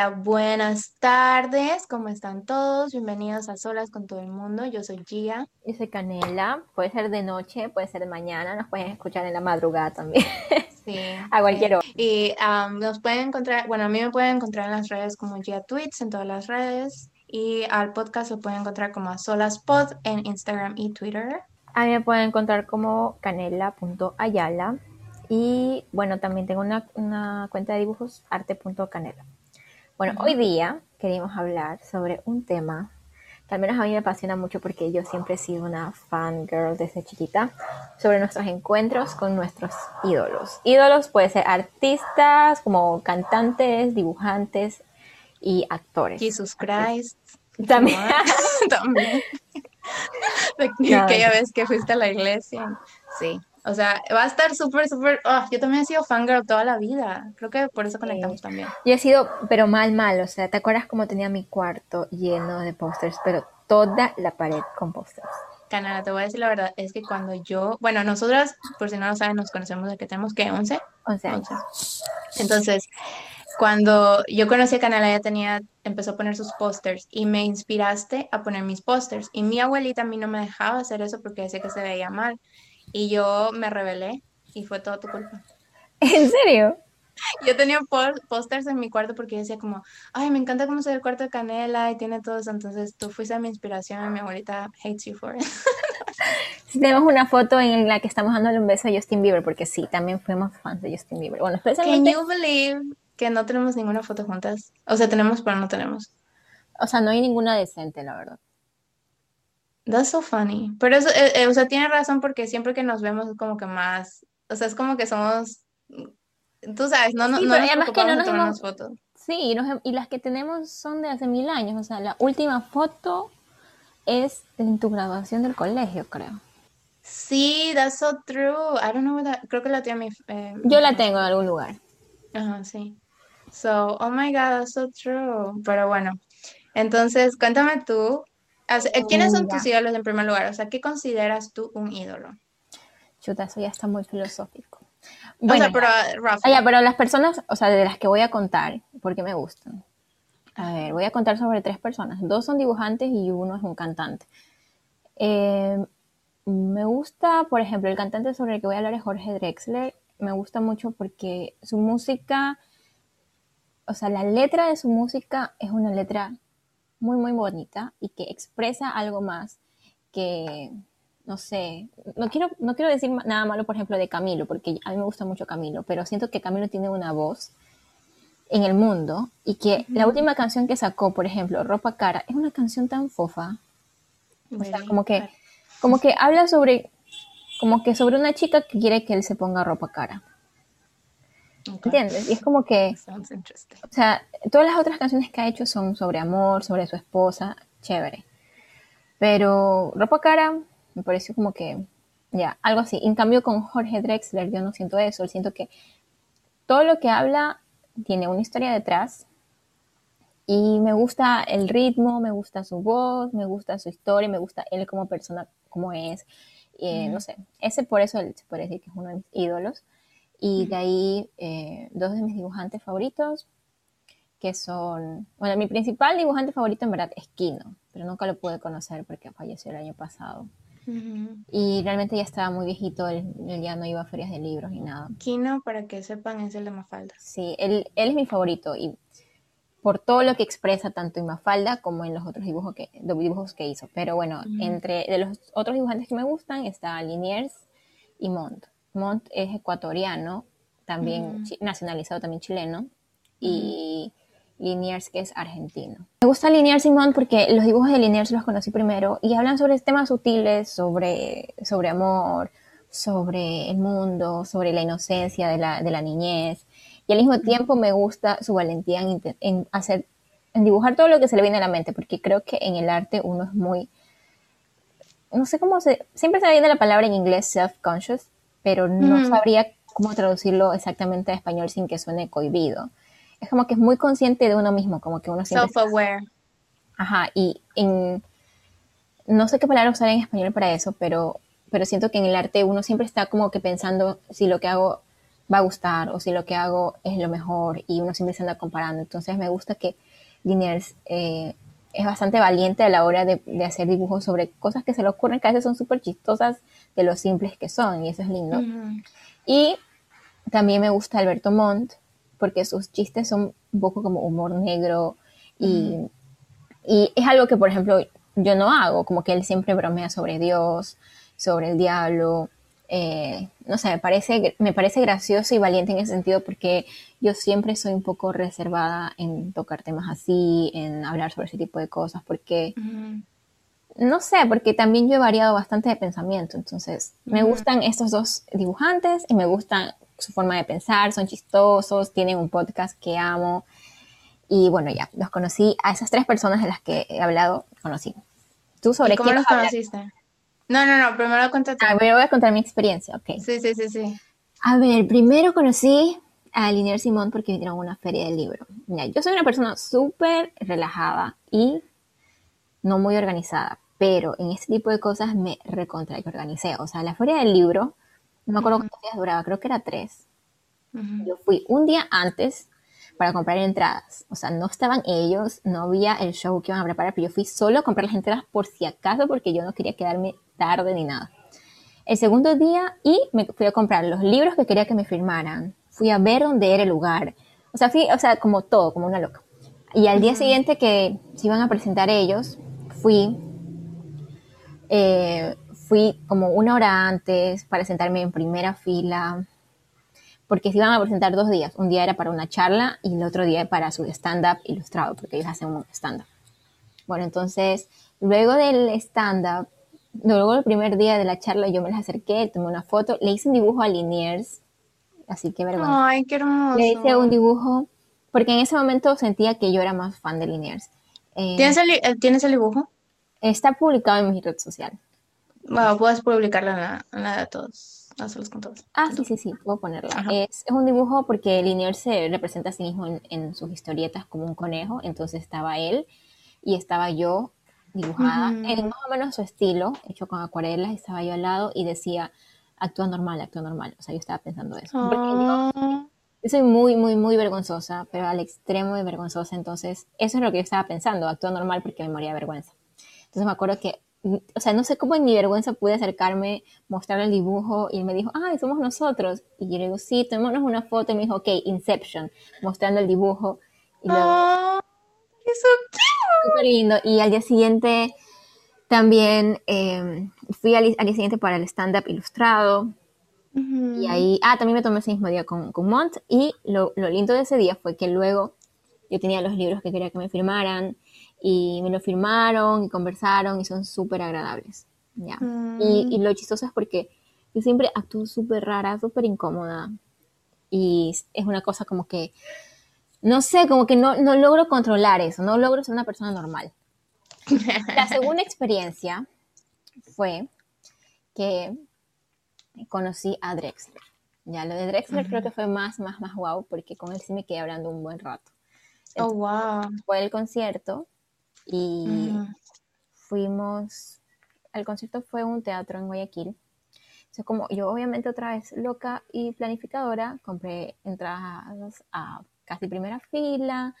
Hola, buenas tardes, ¿cómo están todos? Bienvenidos a Solas con todo el mundo. Yo soy Gia. Yo soy Canela, puede ser de noche, puede ser de mañana, nos pueden escuchar en la madrugada también. Sí. a cualquier hora. Y um, nos pueden encontrar, bueno, a mí me pueden encontrar en las redes como Gia Tweets, en todas las redes. Y al podcast lo pueden encontrar como a Solas Pod en Instagram y Twitter. A mí me pueden encontrar como canela.ayala. Y bueno, también tengo una, una cuenta de dibujos arte.canela. Bueno, hoy día queríamos hablar sobre un tema que al menos a mí me apasiona mucho porque yo siempre he sido una fangirl desde chiquita, sobre nuestros encuentros con nuestros ídolos. Ídolos pueden ser artistas, como cantantes, dibujantes y actores. Jesus Christ. También. También. Aquella vez que fuiste a la iglesia. Sí. O sea, va a estar súper, súper. Oh, yo también he sido fangirl toda la vida. Creo que por eso conectamos también. Yo he sido, pero mal, mal. O sea, ¿te acuerdas cómo tenía mi cuarto lleno de pósters? Pero toda la pared con pósters. Canara, te voy a decir la verdad, es que cuando yo, bueno, nosotras, por si no lo saben, nos conocemos de que tenemos, ¿qué? ¿11? 11 años. Entonces, cuando yo conocí a Canela, ella tenía, empezó a poner sus pósters y me inspiraste a poner mis pósters. Y mi abuelita a mí no me dejaba hacer eso porque decía que se veía mal. Y yo me rebelé y fue toda tu culpa. ¿En serio? Yo tenía pósters en mi cuarto porque decía como, ay, me encanta cómo se ve el cuarto de Canela y tiene todo eso. Entonces tú fuiste mi inspiración y mi abuelita hates you for it. Tenemos una foto en la que estamos dándole un beso a Justin Bieber porque sí, también fuimos fans de Justin Bieber. Bueno, especialmente... Can you believe que no tenemos ninguna foto juntas? O sea, tenemos, pero no tenemos. O sea, no hay ninguna decente, la verdad. That's so funny. Pero eso, eh, eh, o sea, tiene razón porque siempre que nos vemos es como que más, o sea, es como que somos, tú sabes, no, no, sí, no pero además que no nos hemos... fotos. Sí, y las que tenemos son de hace mil años, o sea, la última foto es en tu graduación del colegio, creo. Sí, that's so true. I don't know where that, creo que la mi... Eh, Yo la tengo en algún lugar. Ajá, sí. So, oh my God, that's so true. Pero bueno, entonces, cuéntame tú, ¿Quiénes son tus ídolos en primer lugar? O sea, ¿qué consideras tú un ídolo? Chuta, eso ya está muy filosófico. Bueno, pero, ah, pero las personas, o sea, de las que voy a contar, porque me gustan. A ver, voy a contar sobre tres personas. Dos son dibujantes y uno es un cantante. Eh, me gusta, por ejemplo, el cantante sobre el que voy a hablar es Jorge Drexler. Me gusta mucho porque su música, o sea, la letra de su música es una letra muy, muy bonita y que expresa algo más que, no sé, no quiero, no quiero decir nada malo, por ejemplo, de Camilo, porque a mí me gusta mucho Camilo, pero siento que Camilo tiene una voz en el mundo y que la última canción que sacó, por ejemplo, Ropa Cara, es una canción tan fofa. O sea, como que, como que habla sobre, como que sobre una chica que quiere que él se ponga ropa cara. ¿Entiendes? Y es como que, o sea, todas las otras canciones que ha hecho son sobre amor, sobre su esposa, chévere. Pero Ropa Cara me pareció como que, ya, algo así. En cambio con Jorge Drexler yo no siento eso, siento que todo lo que habla tiene una historia detrás y me gusta el ritmo, me gusta su voz, me gusta su historia, me gusta él como persona, como es. Eh, no sé, ese por eso se puede decir que es uno de mis ídolos. Y de ahí eh, dos de mis dibujantes favoritos, que son, bueno, mi principal dibujante favorito en verdad es Kino, pero nunca lo pude conocer porque falleció el año pasado. Y realmente ya estaba muy viejito, él, ya no iba a ferias de libros ni nada. Kino, para que sepan, es el de Mafalda. Sí, él, él es mi favorito y por todo lo que expresa tanto en Mafalda como en los otros dibujos que, dibujos que hizo. Pero bueno, entre de los otros dibujantes que me gustan está Liniers y Mont. Mont es ecuatoriano, también nacionalizado, también chileno, y Liniers, que es argentino. Me gusta Liniers y Mont porque los dibujos de Liniers los conocí primero y hablan sobre temas sutiles, sobre, sobre amor, sobre el mundo, sobre la inocencia de la, de la niñez. Y al mismo tiempo me gusta su valentía en, en, hacer, en dibujar todo lo que se le viene a la mente, porque creo que en el arte uno es muy, no sé cómo se, siempre se me viene la palabra en inglés self-conscious, pero no sabría cómo traducirlo exactamente a español sin que suene cohibido. Es como que es muy consciente de uno mismo, como que uno siempre... Self-aware. Ajá, y en... No sé qué palabra usar en español para eso, pero, pero siento que en el arte uno siempre está como que pensando si lo que hago va a gustar o si lo que hago es lo mejor y uno siempre se anda comparando. Entonces me gusta que Liniers eh, es bastante valiente a la hora de, hacer dibujos sobre cosas que se le ocurren, que a veces son súper chistosas de lo simples que son y eso es lindo. Y también me gusta Alberto Montt porque sus chistes son un poco como humor negro y, y es algo que, por ejemplo, yo no hago, como que él siempre bromea sobre Dios, sobre el diablo, eh, no sé, me parece, me parece gracioso y valiente en ese sentido porque yo siempre soy un poco reservada en tocar temas así, en hablar sobre ese tipo de cosas, porque, no sé, porque también yo he variado bastante de pensamiento, entonces me gustan estos dos dibujantes y me gustan su forma de pensar, son chistosos, tienen un podcast que amo y bueno, ya, los conocí, a esas tres personas de las que he hablado, conocí. ¿Tú sobre ¿Cómo los conociste? No, no, no, primero cuéntate. A ver, voy a contar mi experiencia, ok. Sí, sí, sí, sí. A ver, primero conocí a Linier Simón porque vinieron a una feria del libro. Ya, yo soy una persona súper relajada y no muy organizada, pero en este tipo de cosas me recontra que organicé. O sea, la feria del libro, no me acuerdo cuántos días duraba, creo que era tres. Yo fui un día antes para comprar entradas. O sea, no estaban ellos, no había el show que iban a preparar, pero yo fui solo a comprar las entradas por si acaso, porque yo no quería quedarme tarde ni nada. El segundo día y me fui a comprar los libros que quería que me firmaran. Fui a ver dónde era el lugar. O sea, fui, o sea, como todo, como una loca. Y al día siguiente que se iban a presentar ellos, fui, eh, fui como una hora antes para sentarme en primera fila porque se iban a presentar dos días. Un día era para una charla y el otro día para su stand-up ilustrado, porque ellos hacen un stand-up. Bueno, entonces, luego del stand-up, luego el primer día de la charla, yo me les acerqué, tomé una foto, le hice un dibujo a Liniers, así que vergüenza. Ay, qué hermoso. Le hice un dibujo, porque en ese momento sentía que yo era más fan de Liniers. Eh, ¿Tienes, el, eh, ¿Tienes el dibujo? Está publicado en mi red social. Bueno, puedes publicarlo en la de todos. Ah, sí, sí, sí, puedo ponerla. Es, un dibujo porque Linier se representa a sí mismo en, sus historietas como un conejo, entonces estaba él y estaba yo dibujada en más o menos su estilo, hecho con acuarelas, estaba yo al lado y decía, actúa normal, actúa normal. O sea, yo estaba pensando eso. Ah. yo, soy muy, muy, muy vergonzosa, pero al extremo de vergonzosa, entonces eso es lo que yo estaba pensando, actúa normal porque me moría de vergüenza. Entonces me acuerdo que o sea, no sé cómo en mi vergüenza pude acercarme, mostrarle el dibujo y él me dijo, ay, somos nosotros. Y yo le digo, sí, tomémonos una foto y me dijo, ok, Inception, mostrando el dibujo. Y luego, oh, ¡Eso Súper lindo. Y al día siguiente también em, fui al, día siguiente para el stand-up ilustrado. Y ahí, ah, también me tomé ese mismo día con, con Mont. Y lo, lo lindo de ese día fue que luego yo tenía los libros que quería que me firmaran y me lo firmaron y conversaron y son súper agradables. ¿ya? Mm. Y, lo chistoso es porque yo siempre actúo súper rara, súper incómoda y es una cosa como que, no sé, como que no, no logro controlar eso, no logro ser una persona normal. La segunda experiencia fue que conocí a Drexler. Ya, lo de Drexler creo que fue más, más, más guau, porque con él sí me quedé hablando un buen rato. oh, wow. Fue el concierto y fuimos, el concierto fue un teatro en Guayaquil. Entonces, como yo obviamente otra vez loca y planificadora, compré entradas a casi primera fila,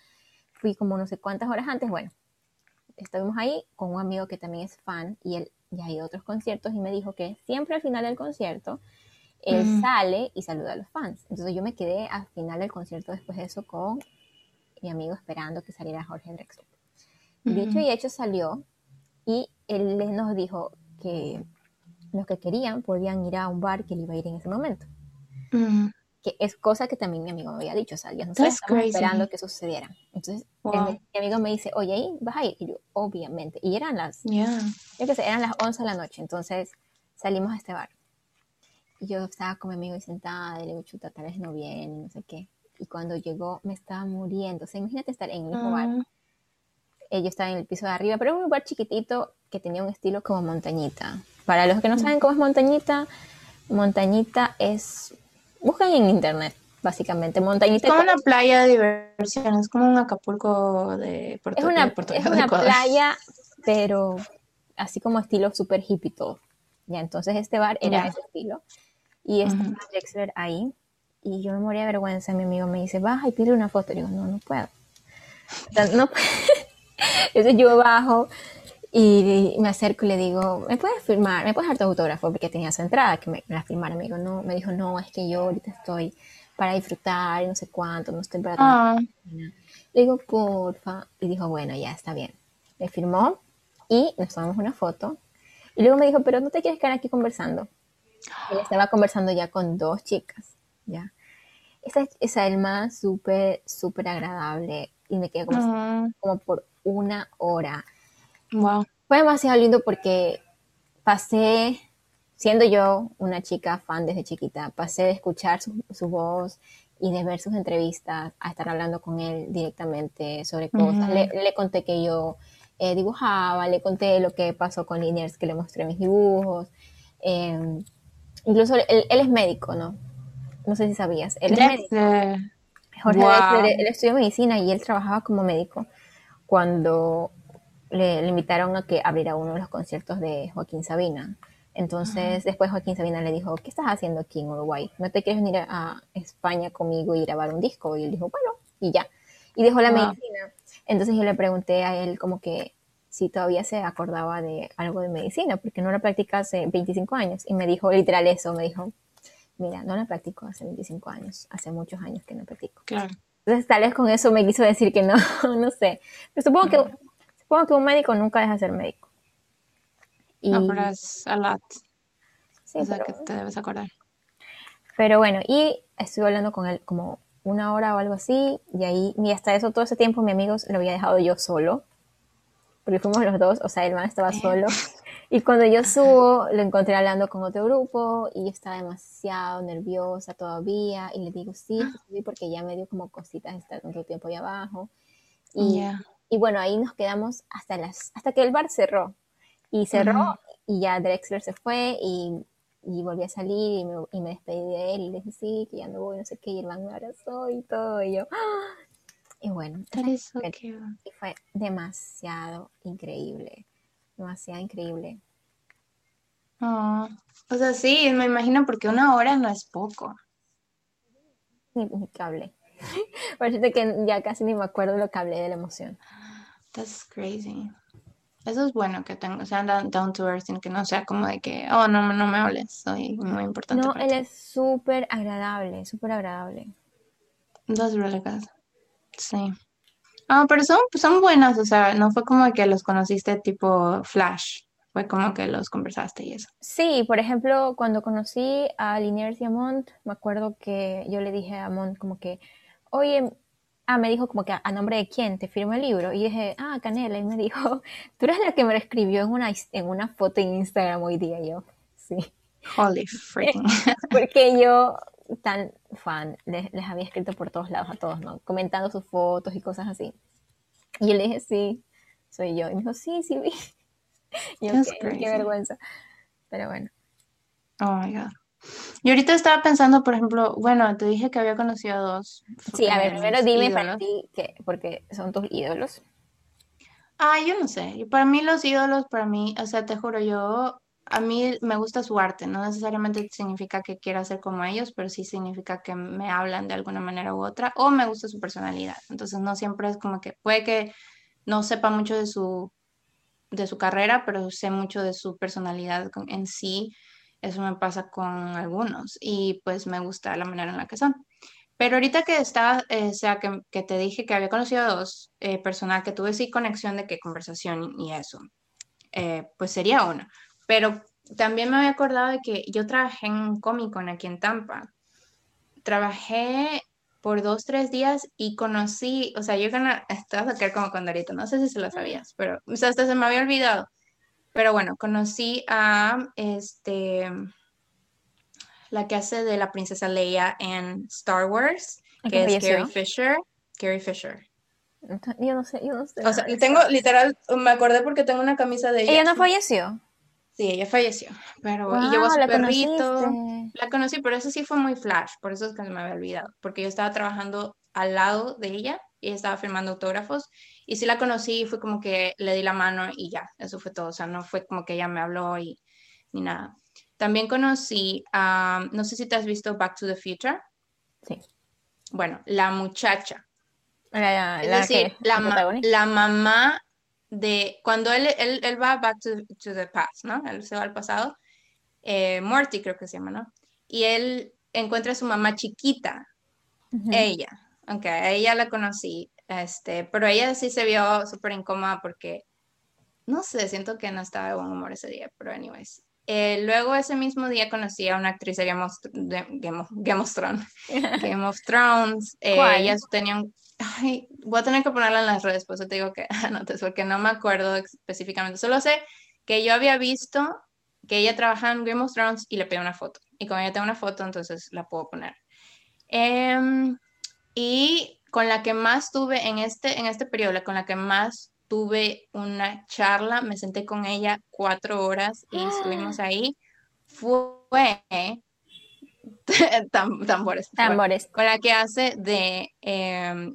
fui como no sé cuántas horas antes, bueno, estuvimos ahí con un amigo que también es fan y él ya ha ido a otros conciertos y me dijo que siempre al final del concierto él sale y saluda a los fans. Entonces yo me quedé al final del concierto después de eso con mi amigo esperando que saliera Jorge Drexler. Dicho y hecho salió y él nos dijo que los que querían podían ir a un bar que él iba a ir en ese momento. Que es cosa que también mi amigo me había dicho, o sea, ya no estamos esperando que sucediera. Entonces, mi amigo me dice, oye, ahí vas a ir. Y yo, obviamente. Y eran las, yo qué sé, eran las 11 de la noche. Entonces, salimos a este bar. Y yo estaba con mi amigo y sentada, y le digo, chuta, tal vez no viene, no sé qué. Y cuando llegó, me estaba muriendo. O sea, imagínate estar en el mismo bar ah. Ella estaba en el piso de arriba, pero era un lugar chiquitito que tenía un estilo como montañita. Para los que no saben cómo es montañita, montañita es... Buscan en internet, básicamente. Montañita es como una playa de diversión, es como un Acapulco de Puerto Es una, es una playa, pero así como estilo super hippie todo. Ya, entonces este bar era ese estilo. Y estaba Drexler ahí. y yo me moría de vergüenza. Mi amigo me dice, baja y pide una foto. Y digo, no, no puedo. no Entonces yo bajo y me acerco y le digo, ¿me puedes firmar? ¿Me puedes dar tu autógrafo? Porque tenía su entrada, que me, la firmara. Me, digo, no, me dijo, no, es que yo ahorita estoy para disfrutar, no sé cuánto, no estoy para... Ah. Le digo, porfa. Y dijo, bueno, ya está bien. Me firmó y nos tomamos una foto. Y luego me dijo, pero no te quieres quedar aquí conversando. Él estaba conversando ya con dos chicas, ¿ya? Esa, esa Elma súper, súper agradable y me quedé como, como por una hora. Wow. Fue demasiado lindo porque pasé, siendo yo una chica fan desde chiquita, pasé de escuchar su, su voz y de ver sus entrevistas a estar hablando con él directamente sobre cosas. le, le, conté que yo eh, dibujaba, le conté lo que pasó con Liniers, que le mostré mis dibujos. Eh, incluso él, él, es médico, ¿no? No sé si sabías. Él es médico. Jorge wow. él, estudió medicina y él trabajaba como médico cuando le, le, invitaron a que abriera uno de los conciertos de Joaquín Sabina. Entonces, uh -huh. después Joaquín Sabina le dijo, ¿qué estás haciendo aquí en Uruguay? ¿No te quieres venir a, España conmigo y grabar un disco? Y él dijo, bueno, y ya. Y dejó la medicina. Entonces yo le pregunté a él como que si todavía se acordaba de algo de medicina, porque no la practica hace 25 años. Y me dijo literal eso, me dijo, mira, no la practico hace 25 años, hace muchos años que no practico. Claro. Entonces tal vez con eso me quiso decir que no, no sé. Pero supongo, que, supongo que un médico nunca deja de ser médico. Y... No, pero es a lot. Sí, o sea, pero... que te debes acordar. Pero bueno, y estuve hablando con él como una hora o algo así, y ahí, y hasta eso, todo ese tiempo, mi amigo lo había dejado yo solo, porque fuimos los dos, o sea, el man estaba solo, y cuando yo subo, lo encontré hablando con otro grupo, y yo estaba demasiado nerviosa todavía, y le digo, sí, sí porque ya me dio como cositas estar tanto tiempo ahí abajo, y, yeah. Y bueno, ahí nos quedamos hasta las, hasta que el bar cerró, y cerró, uh -huh. y ya Drexler se fue, y y volví a salir y me, y me, despedí de él y le dije sí, que ya no voy, no sé qué, y el man me abrazó y todo, y yo, ¡ah! y bueno, so y fue demasiado increíble, demasiado increíble. Oh, o sea, sí, me imagino porque una hora no es poco. Ni, hablé. Parece que ya casi ni me acuerdo lo que hablé de la emoción. That's crazy. Eso es bueno que tenga, o sea, down to earth, que no sea como de que, oh, no, no me hables, soy muy importante. No, él ti. es súper agradable, súper agradable. That's really good. Sí. Ah, pero son, son buenas, o sea, no fue como que los conociste tipo flash, fue como que los conversaste y eso. Sí, por ejemplo, cuando conocí a Liniers y a Mont, me acuerdo que yo le dije a Mont como que, oye, ah, me dijo como que a, nombre de quién te firmo el libro. Y dije, ah, Canela. Y me dijo, tú eres la que me lo escribió en una, en una foto en Instagram hoy día. Yo, sí. Holy freaking. Porque yo, tan fan, les, les, había escrito por todos lados a todos, ¿no? Comentando sus fotos y cosas así. Y yo le dije, sí, soy yo. Y me dijo, sí, sí, vi. Y yo, qué, qué vergüenza. Pero bueno. Oh my God. Y ahorita estaba pensando, por ejemplo, bueno, te dije que había conocido a dos. Sí, a ver, primero dime ídolos. para ti, que, porque son tus ídolos. Ah, yo no sé. Y para mí los ídolos, para mí, o sea, te juro, yo, a mí me gusta su arte. No necesariamente significa que quiera ser como ellos, pero sí significa que me hablan de alguna manera u otra, o me gusta su personalidad. Entonces no siempre es como que, puede que no sepa mucho de su, de su carrera, pero sé mucho de su personalidad en sí eso me pasa con algunos y pues me gusta la manera en la que son. Pero ahorita que estaba, eh, o sea, que, que, te dije que había conocido a dos eh, personas que tuve sí conexión de qué conversación y eso, eh, pues sería uno. Pero también me había acordado de que yo trabajé en Comic Con aquí en Tampa. Trabajé por dos, tres días y conocí, o sea, yo estaba a como Condorito, no sé si se lo sabías, pero o sea, hasta se me había olvidado pero bueno, conocí a este la que hace de la princesa Leia en Star Wars, que es Carrie Fisher. Carrie Fisher. Yo no sé, yo no sé. O sea, tengo literal, me acordé porque tengo una camisa de ella. ¿Ella no falleció? Sí, ella falleció, pero wow, y llevó a su perrito. Conociste. La conocí, pero eso sí fue muy flash, por eso es que me había olvidado, porque yo estaba trabajando al lado de ella y estaba firmando autógrafos y sí la conocí y fue como que le di la mano y ya, eso fue todo. O sea, no fue como que ella me habló y ni nada. También conocí, um, no sé si te has visto Back to the Future. Sí. Bueno, la muchacha. La, Es decir, la, la ma- protagonista. la mamá de cuando él, él, él va back to, to the past, ¿no? Él se va al pasado. eh, Morty creo que se llama, ¿no? Y él encuentra a su mamá chiquita, ella, aunque a ella la conocí, este, pero ella sí se vio súper incómoda porque, no sé, siento que no estaba de buen humor ese día, pero anyways. Eh, luego ese mismo día conocí a una actriz de Game of, de Game of- Game of Thrones. Game of Thrones. eh, ellas tenían. Ay, voy a tener que ponerla en las redes, por eso te digo que anotes, porque no me acuerdo específicamente. Solo sé que yo había visto que ella trabajaba en Game of Thrones y le pedí una foto. Y como ya tengo una foto, entonces la puedo poner. Em, y con la que más tuve en este, en este periodo, la con la que más tuve una charla, me senté con ella cuatro horas y estuvimos ahí, fue tam- tambores, fue Tambores. con la que hace de em,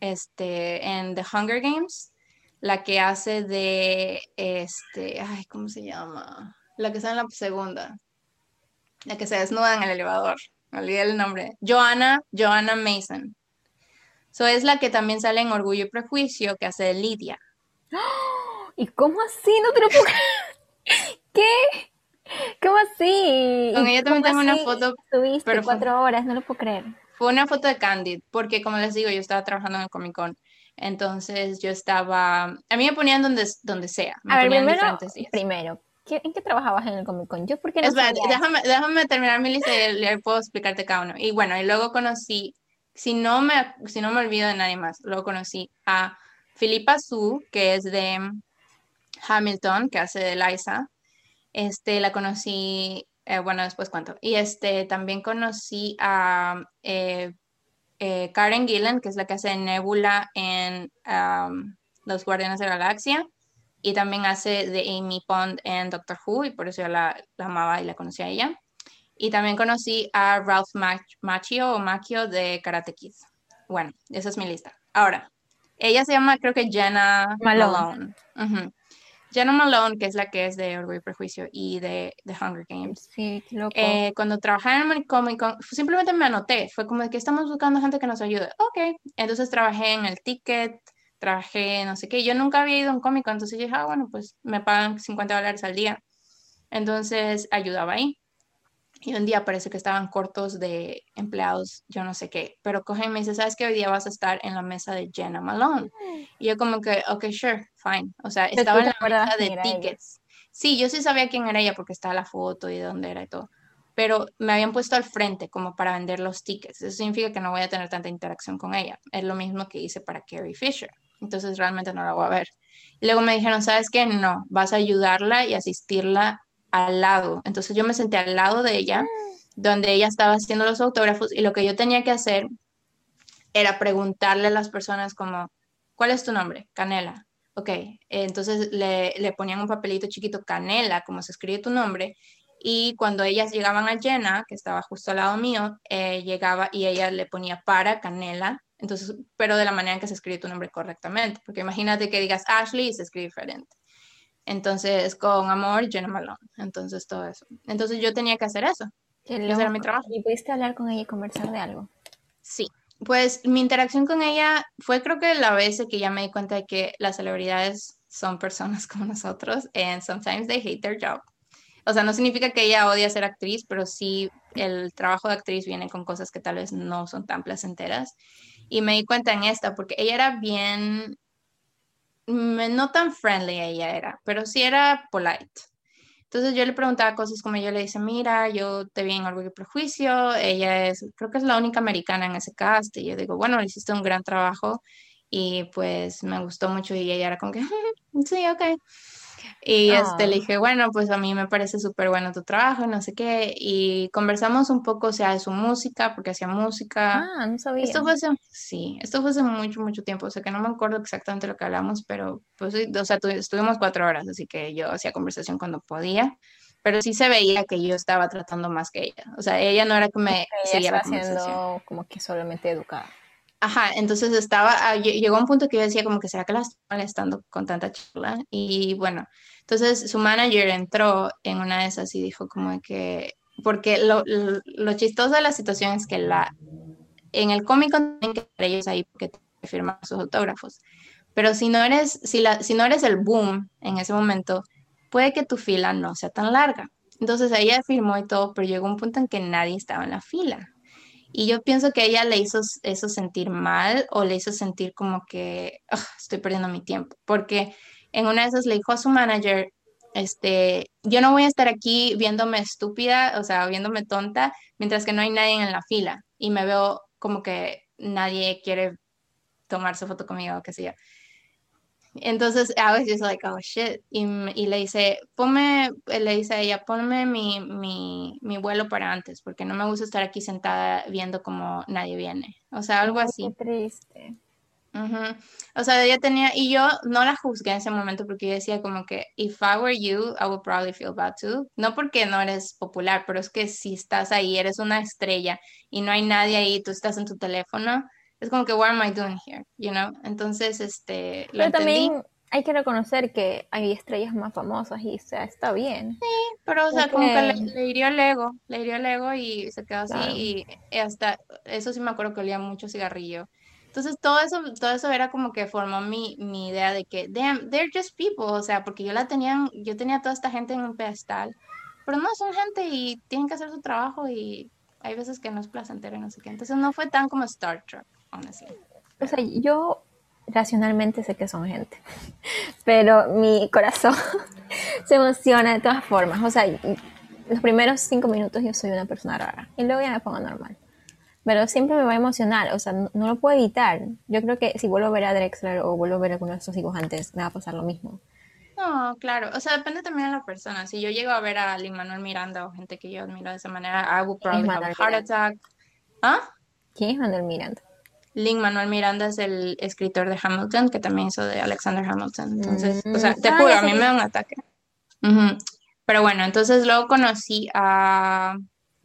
este en The Hunger Games, la que hace de este, ay, ¿cómo se llama? La que está en la segunda, la que se desnuda en el elevador, olvidé el nombre, Joanna, Joanna Mason. So es la que también sale en Orgullo y Prejuicio, que hace de Lidia. ¿Y cómo así? No te lo puedo. ¿Qué? ¿Cómo así? Con ¿Y ella también tengo una foto, pero fue- cuatro horas, no lo puedo creer. Fue una foto de Candid, porque como les digo, yo estaba trabajando en el Comic Con. Entonces yo estaba, a mí me ponían donde, donde sea, me A ver, primero, días. primero, ¿qué- ¿en qué trabajabas en el Comic Con? Yo, ¿por qué no Espera, déjame, déjame terminar mi lista y ya puedo explicarte cada uno. Y bueno, y luego conocí, si no me, si no me olvido de nadie más, luego conocí a Filipa Su, que es de Hamilton, que hace de Liza. Este, la conocí, eh, bueno, después cuento. Y este, también conocí a eh, eh, Karen Gillan, que es la que hace Nebula en um, Los Guardianes de la Galaxia. Y también hace de Amy Pond en Doctor Who, y por eso yo la, la amaba y la conocí a ella. Y también conocí a Ralph Mac- Macchio o Macchio de Karate Kid. Bueno, esa es mi lista. Ahora, ella se llama, creo que Jenna Malone. Malone. Ujú. Jenna Malone, que es la que es de Orgullo y Prejuicio y de The Hunger Games. Sí, loco. Eh, cuando trabajaba en el Comic Con, simplemente me anoté. Fue como de que estamos buscando gente que nos ayude. Ok. Entonces trabajé en el ticket, trabajé no sé qué. Yo nunca había ido a un Comic Con, entonces yo dije, ah, bueno, pues me pagan 50 dólares al día. Entonces ayudaba ahí. Y un día parece que estaban cortos de empleados, yo no sé qué, pero cogen y me dice, ¿sabes qué? Hoy día vas a estar en la mesa de Jenna Malone. Y yo como que, ok, sure, fine. O sea, estaba en la mesa de era ella. tickets. Sí, yo sí sabía quién era ella porque estaba la foto y de dónde era y todo. Pero me habían puesto al frente como para vender los tickets. Eso significa que no voy a tener tanta interacción con ella. Es lo mismo que hice para Carrie Fisher. Entonces realmente no la voy a ver. Luego me dijeron, ¿sabes qué? No, vas a ayudarla y asistirla al lado. Entonces yo me senté al lado de ella, donde ella estaba haciendo los autógrafos y lo que yo tenía que hacer era preguntarle a las personas como, ¿cuál es tu nombre? Canela. Ok, entonces le, le ponían un papelito chiquito, Canela, como se escribe tu nombre, y cuando ellas llegaban a Jenna, que estaba justo al lado mío, eh, llegaba y ella le ponía para Canela, entonces, pero de la manera en que se escribe tu nombre correctamente, porque imagínate que digas Ashley y se escribe diferente. Entonces, con amor, Jenna Malone. Entonces, todo eso. Entonces, yo tenía que hacer eso. Ese era mi trabajo. ¿Y pudiste hablar con ella y conversar de algo? Sí, pues mi interacción con ella fue creo que la vez que ya me di cuenta de que las celebridades son personas como nosotros and sometimes they hate their job. O sea, no significa que ella odia ser actriz, pero sí el trabajo de actriz viene con cosas que tal vez no son tan placenteras. Y me di cuenta en esta porque ella era bien, mm, no tan friendly ella era, pero sí era polite. Entonces yo le preguntaba cosas como yo le dice, mira, yo te vi en Orgullo y Prejuicio, ella es, creo que es la única americana en ese cast, y yo digo, bueno, hiciste un gran trabajo, y pues me gustó mucho, y ella era como que, sí, ok. Y este, le Ah. dije, bueno, pues a mí me parece súper bueno tu trabajo, no sé qué, y conversamos un poco, o sea, de su música, porque hacía música. Ah, no sabía. Esto fue hace, sí, esto fue hace mucho, mucho tiempo, o sea que no me acuerdo exactamente lo que hablamos, pero pues sí, o sea, tu- estuvimos cuatro horas, así que yo hacía conversación cuando podía, pero sí se veía que yo estaba tratando más que ella, o sea, ella no era que me seguía la conversación. siendo como que solamente educada. Ajá, entonces estaba, ah, lle- llegó un punto que yo decía como que será que la estoy molestando con tanta charla y bueno, entonces su manager entró en una de esas y dijo como que, porque lo, lo, chistoso de la situación es que la en el cómic tienen que estar ellos ahí porque firman sus autógrafos. Pero si no eres, si, la, si no eres el boom en ese momento, puede que tu fila no sea tan larga. Entonces ella firmó y todo, pero llegó un punto en que nadie estaba en la fila. Y yo pienso que ella le hizo eso sentir mal o le hizo sentir como que estoy perdiendo mi tiempo, porque en una de esas le dijo a su manager, este, yo no voy a estar aquí viéndome estúpida, o sea, viéndome tonta, mientras que no hay nadie en la fila y me veo como que nadie quiere tomarse foto conmigo o qué sé yo. Entonces, I was just like, oh shit. Y, y, le dice, ponme, le dice a ella, ponme mi, mi, mi, vuelo para antes, porque no me gusta estar aquí sentada viendo como nadie viene. O sea, algo así. Qué triste. O sea, ella tenía, y yo no la juzgué en ese momento porque yo decía como que, if I were you, I would probably feel bad too. No porque no eres popular, pero es que si estás ahí, eres una estrella y no hay nadie ahí, tú estás en tu teléfono, es como que, what am I doing here? You know? Entonces, este, lo Pero también hay que reconocer que hay estrellas más famosas y o sea, está bien. Sí, pero o sea, como que le, hirió el ego, le hirió el ego y se quedó así y hasta, eso sí me acuerdo que olía mucho cigarrillo. Entonces todo eso, todo eso era como que formó mi, idea de que, damn, they're just people, o sea, porque yo la tenía, yo tenía toda esta gente en un pedestal, pero no, son gente y tienen que hacer su trabajo y hay veces que no es placentero y no sé qué. Entonces no fue tan como Star Trek. O sea, yo racionalmente sé que son gente, pero mi corazón se emociona de todas formas. O sea, los primeros cinco minutos yo soy una persona rara y luego ya me pongo normal. Pero siempre me va a emocionar, o sea, no, lo puedo evitar. Yo creo que si vuelvo a ver a Drexler o vuelvo a ver a alguno de estos antes, me va a pasar lo mismo. No, claro, o sea, depende también de la persona. Si yo llego a ver a Lin Manuel Miranda o gente que yo admiro de esa manera, I would probably have a heart attack. ¿Ah? ¿Quién es Manuel Miranda? Lin Manuel Miranda es el escritor de Hamilton, que también hizo de Alexander Hamilton. Entonces, o sea, te mm. juro, a mí me da un ataque. Pero bueno, entonces luego conocí a.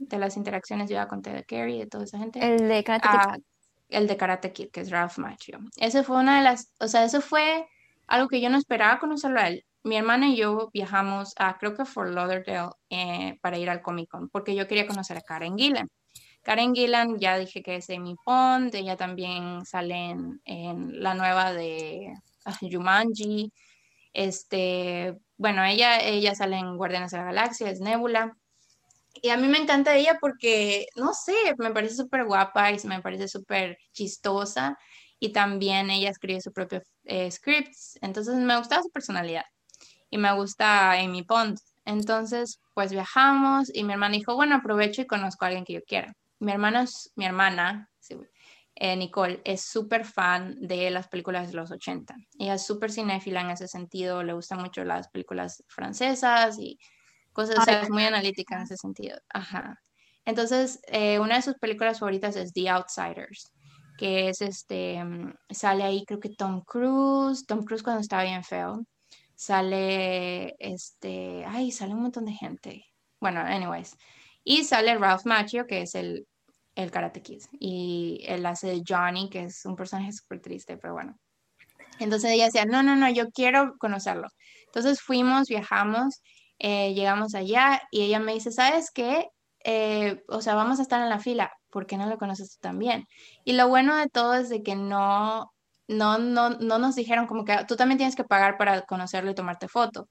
De las interacciones, yo ya conté de Carrie, de toda esa gente. El de Karate Kid. El de Karate Kid, que es Ralph Macchio. Ese fue una de las. O sea, eso fue algo que yo no esperaba conocerlo a él. Mi hermana y yo viajamos a, creo que Fort Lauderdale, eh, para ir al Comic Con, porque yo quería conocer a Karen Gillan. Karen Gillan, ya dije que es Amy Pond, ella también sale en, la nueva de ah, Jumanji. Este, bueno, ella, ella sale en Guardianes de la Galaxia, es Nebula. Y a mí me encanta ella porque, no sé, me parece súper guapa y me parece súper chistosa. Y también ella escribe su propio eh, scripts. Entonces me gusta su personalidad. Y me gusta Amy Pond. Entonces, pues viajamos y mi hermana dijo, bueno, aprovecho y conozco a alguien que yo quiera mi hermana, mi hermana eh, Nicole, es súper fan de las películas de los 80. Ella es súper cinéfila en ese sentido, le gustan mucho las películas francesas y cosas, o sea, es muy analítica en ese sentido. Ajá. Entonces, eh, una de sus películas favoritas es The Outsiders, que es este, mm, sale ahí creo que Tom Cruise, Tom Cruise cuando estaba bien feo, sale, este, ay, sale un montón de gente. Bueno, anyways. Y sale Ralph Macchio, que es el el Karate Kid. Y él hace de Johnny, que es un personaje súper triste, pero bueno. Entonces ella decía, no, no, no, yo quiero conocerlo. Entonces fuimos, viajamos, eh, llegamos allá y ella me dice, ¿sabes qué? Eh, o sea, vamos a estar en la fila, ¿por qué no lo conoces tú también? Y lo bueno de todo es de que no, no, no, no nos dijeron como que tú también tienes que pagar para conocerlo y tomarte foto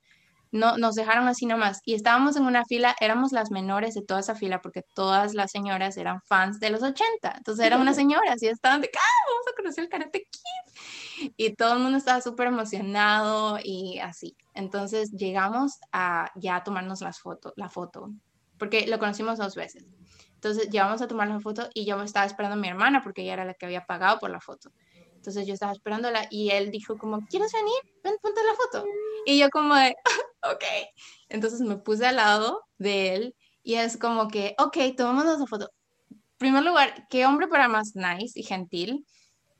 no, nos dejaron así nomás. Y estábamos en una fila, éramos las menores de toda esa fila porque todas las señoras eran fans de los 80. Entonces eran unas señoras y estaban de, ¡ah, vamos a conocer el Karate Kid! Y todo el mundo estaba súper emocionado y así. Entonces llegamos a ya tomarnos las fotos, la foto, porque lo conocimos dos veces. Entonces llevamos a tomar la foto y yo estaba esperando a mi hermana porque ella era la que había pagado por la foto. Entonces yo estaba esperándola y él dijo como, ¿quieres venir? Ven, ponte la foto. Y yo como de, ok. Entonces me puse al lado de él y es como que, ok, tomémonos la foto. En primer lugar, qué hombre para más nice y gentil.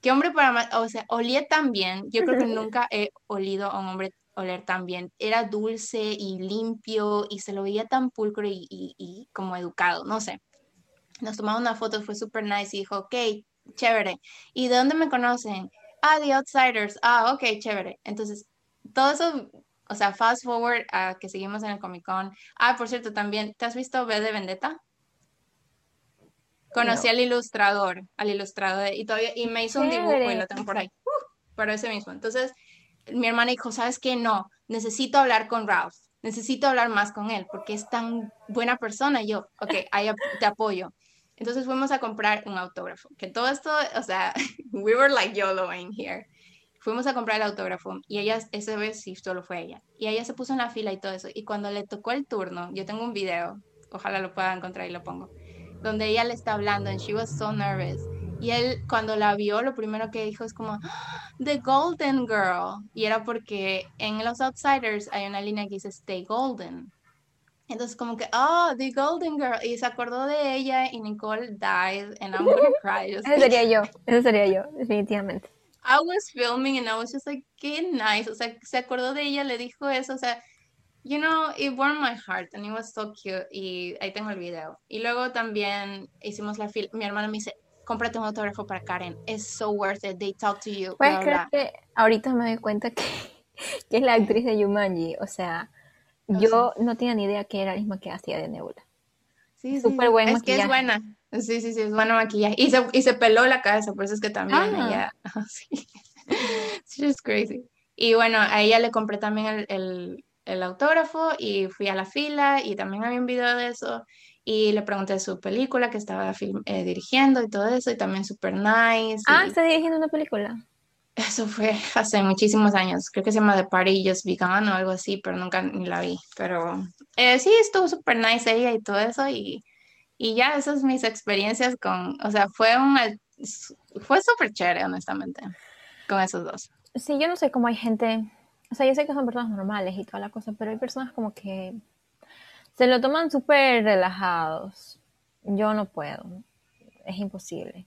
Qué hombre para más, o sea, olía tan bien. Yo creo que nunca he olido a un hombre oler tan bien. Era dulce y limpio y se lo veía tan pulcro y, y como educado, no sé. Nos tomamos una foto, fue súper nice y dijo, ok, chévere. ¿Y de dónde me conocen? Ah, The Outsiders. Ah, ok, chévere. Entonces, todo eso, o sea, fast forward a que seguimos en el Comic Con. Ah, por cierto, también, ¿te has visto B de Vendetta? Conocí al ilustrador, al ilustrador, y todavía, y me hizo un dibujo y lo tengo por ahí, uh, para ese mismo. Entonces, mi hermana dijo, ¿sabes qué? No, necesito hablar con Ralph, necesito hablar más con él, porque es tan buena persona. Y yo, ok, ahí te apoyo. Entonces fuimos a comprar un autógrafo, que todo esto, o sea, we were like YOLOing here. Fuimos a comprar el autógrafo y ella, esa vez sí, solo fue ella. Y ella se puso en la fila y todo eso. Y cuando le tocó el turno, yo tengo un video, ojalá lo pueda encontrar y lo pongo, donde ella le está hablando and she was so nervous. Y él cuando la vio, lo primero que dijo es como, ah, The Golden Girl. Y era porque en Los Outsiders hay una línea que dice Stay Golden. Entonces como que, oh, The Golden Girl. Y se acordó de ella y Nicole died and I'm gonna cry. Eso sería yo, eso sería yo, definitivamente. I was filming and I was just like, qué nice. O sea, se acordó de ella, le dijo eso, o sea, you know, it warmed my heart and it was so cute. Y ahí tengo el video. Y luego también hicimos la fila. Mi hermana me dice, cómprate un autógrafo para Karen. It's so worth it. They talk to you. Pues creo que ahorita me doy cuenta que, que es la actriz de Yumanji. O sea, yo no tenía ni idea que era la misma que hacía de Nebula. Sí, Súper sí. Es que es buena. Sí, sí, sí, es buena maquillaje. Y se, y se peló la cabeza, por eso es que también ah. ella. sí. She's crazy. Y bueno, a ella le compré también el, el, el, autógrafo y fui a la fila y también había un video de eso. Y le pregunté de su película que estaba film, eh, dirigiendo y todo eso, y también super nice. Ah, está dirigiendo una película. Eso fue hace muchísimos años. Creo que se llama The Party Just Began o algo así, pero nunca ni la vi. Pero eh, sí, estuvo súper nice ella y todo eso. Y, y ya, esas mis experiencias con. O sea, fue un. Fue súper chévere, honestamente, con esos dos. Sí, yo no sé cómo hay gente. O sea, yo sé que son personas normales y toda la cosa, pero hay personas como que se lo toman súper relajados. Yo no puedo. Es imposible.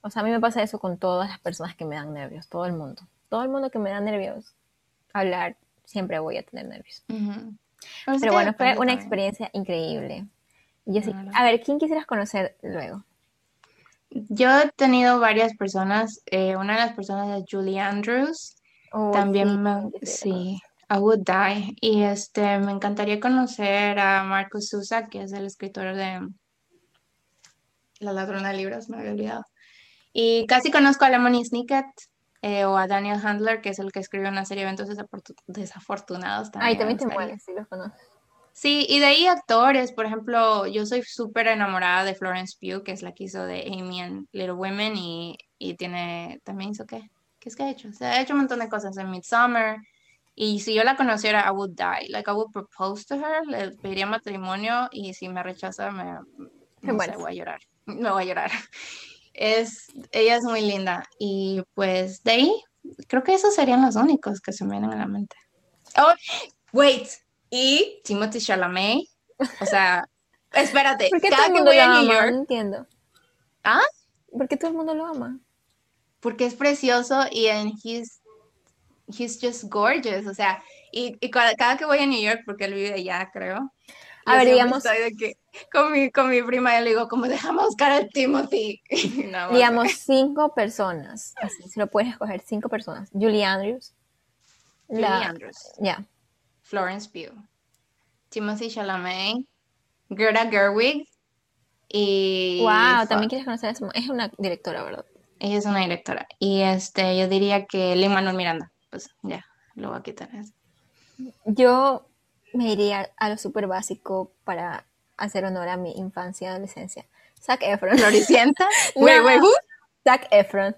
O sea, a mí me pasa eso con todas las personas que me dan nervios, todo el mundo. Todo el mundo que me da nervios, hablar, siempre voy a tener nervios. Pero bueno, fue una experiencia increíble. Yo sí, a ver, ¿quién quisieras conocer luego? Yo he tenido varias personas. Eh, una de las personas es Julie Andrews. Oh, También me, sí, I Would Die. Y este, me encantaría conocer a Marcus Sousa, que es el escritor de La ladrona de libros, me había olvidado. Y casi conozco a Lemony Snicket eh, o a Daniel Handler, que es el que escribió una serie de eventos desafortunados. También Ay, también te mueres, sí los conozco. Sí, y de ahí actores, por ejemplo, yo soy súper enamorada de Florence Pugh, que es la que hizo de Amy en Little Women y, y tiene, también hizo qué, ¿qué es que ha hecho? Se ha hecho un montón de cosas en Midsommar y si yo la conociera, I would die, like I would propose to her, le pediría matrimonio y si me rechaza, me, no sé, voy a llorar, me voy a llorar es, ella es muy linda. Y pues de ahí, creo que esos serían los únicos que se me vienen a la mente. Oh, wait, y Timothy Chalamet, o sea, espérate, ¿Por qué todo el mundo lo ama? No entiendo. ¿Ah? ¿Por qué todo el mundo lo ama? Porque es precioso y en he's, he's just gorgeous, o sea, y, y cada, cada, que voy a New York, porque él vive allá, creo, a ver, digamos. De que con, mi, con mi prima yo le digo, como dejamos buscar al Timothy. digamos, cinco personas. Así, si lo puedes escoger, cinco personas. Julie Andrews. Julie Andrews. Ya. Florence Pugh. Timothy Chalamet. Greta Gerwig. Y. Wow, también quieres conocer a esa Es una directora, ¿verdad? Ella es una directora. Y este, yo diría que Lin Manuel Miranda. Pues ya, lo voy a quitar. Yo me iría a lo súper básico para hacer honor a mi infancia y adolescencia. Zac Efron. ¿Floricienta? Wait, wait, Zac Efron.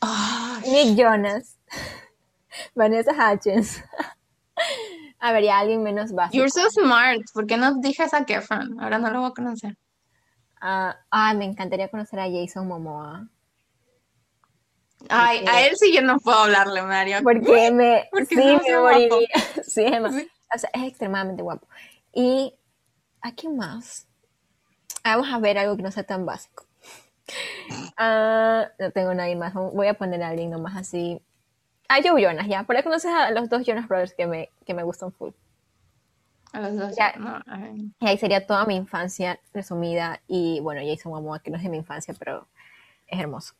Oh, Nick Jonas. Vanessa Hutchins. a ver, ya alguien menos básico. You're so smart. ¿Por qué no dije Zac Efron? Ahora no lo voy a conocer. ah, ah me encantaría conocer a Jason Momoa. Ay, a él sí yo no puedo hablarle, Mario. Porque me, porque sí, me moriría. Sí, sí, o sea, es extremadamente guapo. Y, ¿a quién más? Vamos a ver algo que no sea tan básico. Uh, no tengo nadie más. Voy a poner a alguien nomás así. A Joe Jonas, ya. Por ahí conoces a los dos Jonas Brothers que me, que me gustan full. A los dos. Ya, no, y ahí sería toda mi infancia resumida. Y bueno, Jason Momoa, que no es de mi infancia, pero es hermoso.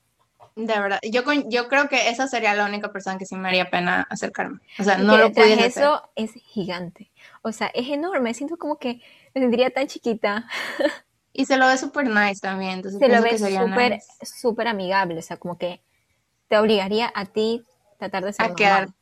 De verdad, yo, yo creo que esa sería la única persona que sí me haría pena acercarme. O sea, no lo puedes eso es gigante. O sea, es enorme. Siento como que me sentiría tan chiquita. Y se lo ve súper nice también. Entonces Se lo ve súper, nice. súper amigable, o sea, como que te obligaría a ti tratar de ser A quedar. normal.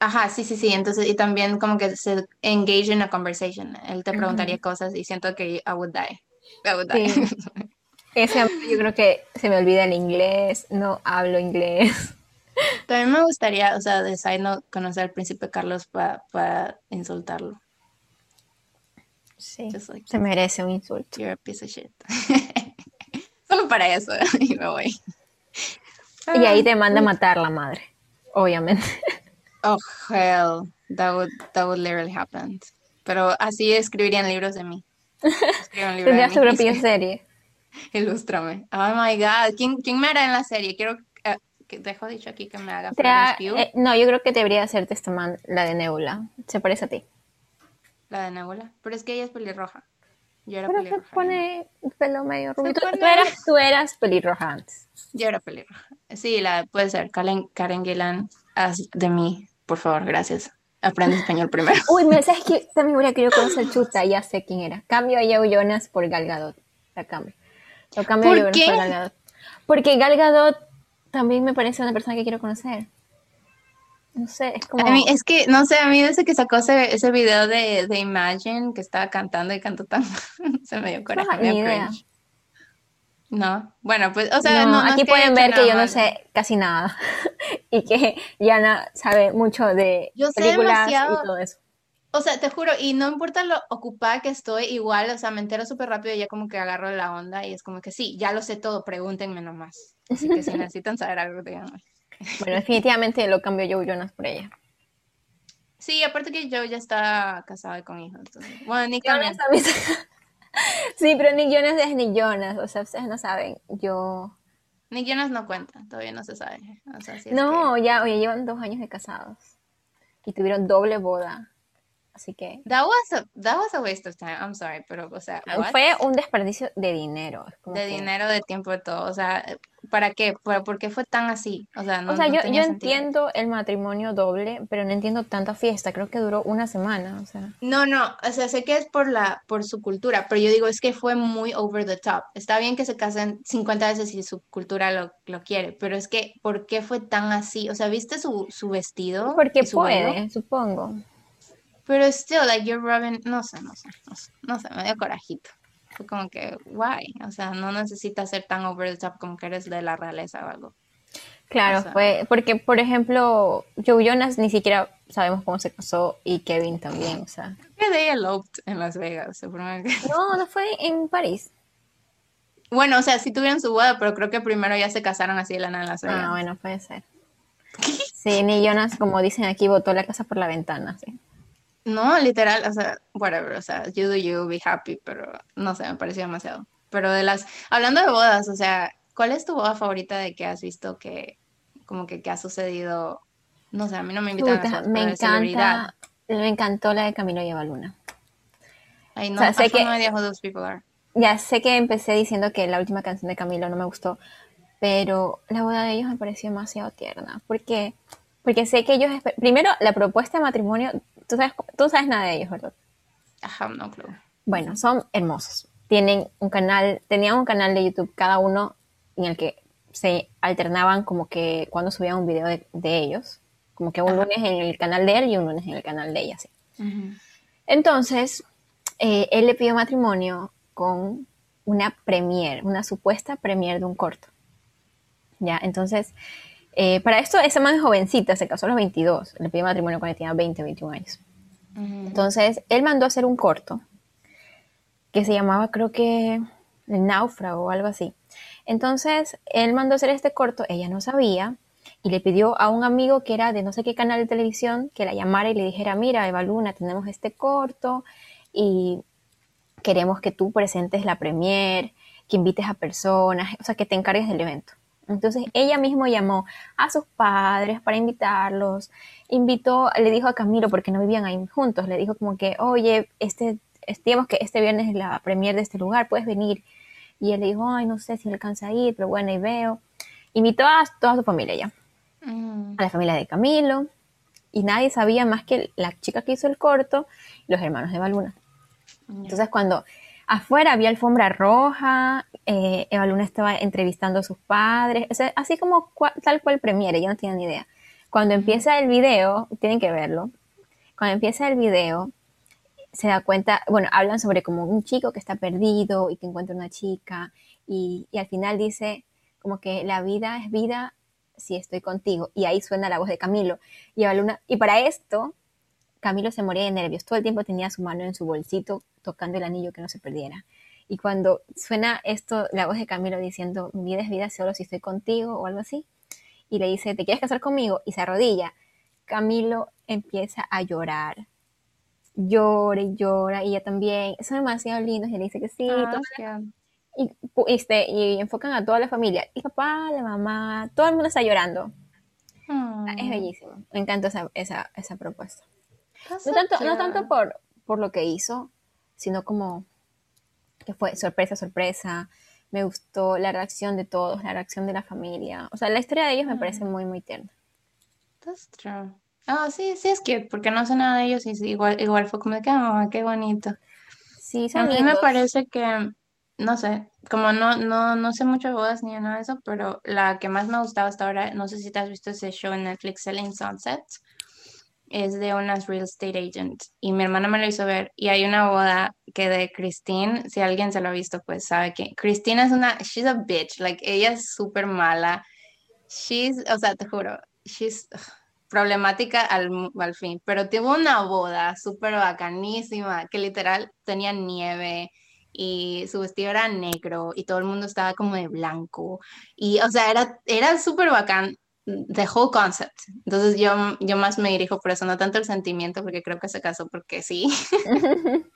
Ajá, sí, sí, sí. Entonces, y también como que se engage in a conversation. Él te preguntaría cosas y siento que I would die. I would die. Sí. Ese yo creo que se me olvida el inglés, no hablo inglés. También me gustaría, o sea, de note, conocer al príncipe Carlos para insultarlo. Sí, like, se merece un insulto. you're a piece of shit. Solo para eso, y me voy. Y ahí te manda a matar la madre, obviamente. Oh, hell. That would, that would literally happen. Pero así escribirían libros de mí. De mí. su propia serie. Ilústrame. Oh my God. ¿Quién, quién me hará en la serie? Quiero. eh, que dejo dicho aquí que me haga ha- eh, no, yo creo que debería hacerte esta man, la de Nebula. Se parece a ti. la de Nebula. Pero es que ella es pelirroja. Yo era Pero se pelirroja. pone el pelo medio rubio. Tú, pone- tú eras, tú eras pelirroja antes. Yo era pelirroja. Sí, la puede ser. Karen, Karen Gillan, haz de mí, por favor, gracias. Aprende español primero. Uy, me sabes que también hubiera querido conocer Chuta, ya sé quién era. Cambio a Joe Jonas por Gal Gadot. La cambio. Lo cambio a ¿Por Joe Jonas qué? por Gal Gadot. Porque Gal Gadot también me parece una persona que quiero conocer. No sé, es como... A mí, es que, no sé, a mí desde que sacó ese, ese video de, de Imagine, que estaba cantando y cantó tan... se me dio coraje, me dio ni idea. cringe. No, bueno, pues, o sea, no, no, no aquí pueden ver que yo no sé casi nada. y que Yana sabe mucho de Yo sé películas demasiado. y todo eso. O sea, te juro, y no importa lo ocupada que estoy, igual, o sea, me entero súper rápido y ya como que agarro la onda y es como que sí, ya lo sé todo, pregúntenme nomás. Así que si necesitan saber algo, díganme. Bueno, definitivamente lo cambio Joe Jonas por ella. Sí, aparte que yo ya está casada y con hijos. entonces- Bueno, Nick Jonas también. sí, pero Nick Jonas es Nick Jonas. O sea, ustedes no saben. Yo. Nick Jonas no cuenta, todavía no se sabe. O sea, si es No, que- ya, oye, llevan dos años de casados. Y tuvieron doble boda. Así que. That was a, that was a waste of time, I'm sorry, pero, o sea, what? Fue un desperdicio de dinero. como De que- dinero, de tiempo, de todo. O sea, ¿para qué? ¿Por, por qué fue tan así? O sea, no, O sea, no yo, yo entiendo el matrimonio doble, pero no entiendo tanta fiesta. Creo que duró una semana. O sea. No, no, o sea, sé que es por la, por su cultura, pero yo digo, es que fue muy over the top. Está bien que se casen 50 veces si su cultura lo, lo quiere, pero es que, ¿por qué fue tan así? O sea, ¿viste su, su vestido? Porque su puede, supongo. Pero still, like, you're Robin, no sé, no sé, no sé, no sé, me dio corajito. Fue como que, why? O sea, no necesitas ser tan over the top como que eres de la realeza o algo. Claro, O sea- fue porque, por ejemplo, Joe Jonas ni siquiera sabemos cómo se casó y Kevin también, o sea. Que they eloped en Las Vegas, supongo que- No, no fue en París. Bueno, o sea, sí tuvieron su boda, pero creo que primero ya se casaron así de la nada en Las Vegas. Ah, bueno, puede ser. Sí, ni Jonas, como dicen aquí, botó la casa por la ventana, sí. No, literal, o sea, whatever, o sea, you do you, be happy, pero no sé, me pareció demasiado. Pero de las, hablando de bodas, o sea, ¿cuál es tu boda favorita de que has visto que, como que, que ha sucedido? No sé, a mí no me invitan a esas, me encanta, me encantó la de Camilo y Eva Luna. Ay, no, O sea, sé que- no idea who those people are. Ya sé que empecé diciendo que la última canción de Camilo no me gustó, pero la boda de ellos me pareció demasiado tierna. ¿Por qué? Porque sé que ellos... Primero, la propuesta de matrimonio, tú sabes, tú sabes nada de ellos, ¿verdad? Have no clue. Bueno, son hermosos. Tienen un canal, tenían un canal de YouTube cada uno en el que se alternaban como que cuando subían un video de, de ellos, como que un Ajá. lunes en el canal de él y un lunes en el canal de ella. Ujú. Entonces, eh, él le pidió matrimonio con una premiere, una supuesta premiere de un corto. Ya, entonces, eh, para esto, esa man es jovencita, se casó a los 22, le pidió matrimonio cuando tenía 20, 21 años. Entonces, él mandó a hacer un corto que se llamaba, creo que, El náufrago o algo así. Entonces, él mandó a hacer este corto, ella no sabía, y le pidió a un amigo que era de no sé qué canal de televisión que la llamara y le dijera, mira, Eva Luna, tenemos este corto y queremos que tú presentes la premier, que invites a personas, o sea, que te encargues del evento. Entonces ella misma llamó a sus padres para invitarlos, invitó, le dijo a Camilo, porque no vivían ahí juntos, le dijo como que, oye, este, digamos que este viernes es la premier de este lugar, puedes venir. Y él le dijo, ay, no sé si alcanza a ir, pero bueno, ahí veo. Invitó a toda su familia ya, Ujú. a la familia de Camilo, y nadie sabía más que la chica que hizo el corto y los hermanos de Baluna. Entonces cuando afuera había alfombra roja, eh, Eva Luna estaba entrevistando a sus padres, así como tal cual premiere, yo no tenía ni idea. Cuando empieza el video, tienen que verlo, cuando empieza el video, se da cuenta, bueno, hablan sobre como un chico que está perdido y que encuentra una chica y, y al final dice como que la vida es vida si estoy contigo y ahí suena la voz de Camilo y Eva Luna, y para esto Camilo se moría de nervios, todo el tiempo tenía su mano en su bolsito tocando el anillo que no se perdiera. Y cuando suena esto, la voz de Camilo diciendo, mi vida es vida solo si estoy contigo o algo así, y le dice, ¿te quieres casar conmigo? Y se arrodilla. Camilo empieza a llorar. Llora y llora, y ella también. Son demasiado lindos, y le dice que sí. Ah, y, este, y enfocan a toda la familia. Y papá, la mamá, todo el mundo está llorando. Es mm. bellísimo. Me encanta esa, esa, esa propuesta. No tanto, no tanto por, por lo que hizo, sino como que fue sorpresa, sorpresa. Me gustó la reacción de todos, la reacción de la familia. O sea, la historia de ellos me parece muy, muy tierna. That's true. Ah, sí, sí es que porque no sé nada de ellos y igual, igual fue como de que, oh, qué bonito. Sí, A mí me parece que, no sé, como no, no, no sé mucho de bodas ni nada de eso, pero la que más me ha gustado hasta ahora, no sé si te has visto ese show en Netflix, Selling Sunset es de unas real estate agents y mi hermana me lo hizo ver. Y hay una boda que de Christine, si alguien se lo ha visto pues sabe que Christine es una, she's a bitch, like ella es súper mala, she's, o sea, te juro, she's problemática al, al fin, pero tuvo una boda súper bacanísima que literal tenía nieve y su vestido era negro y todo el mundo estaba como de blanco. Y o sea, era, era súper bacán the whole concept. Entonces yo, yo más me dirijo por eso, no tanto el sentimiento, porque creo que se casó porque sí.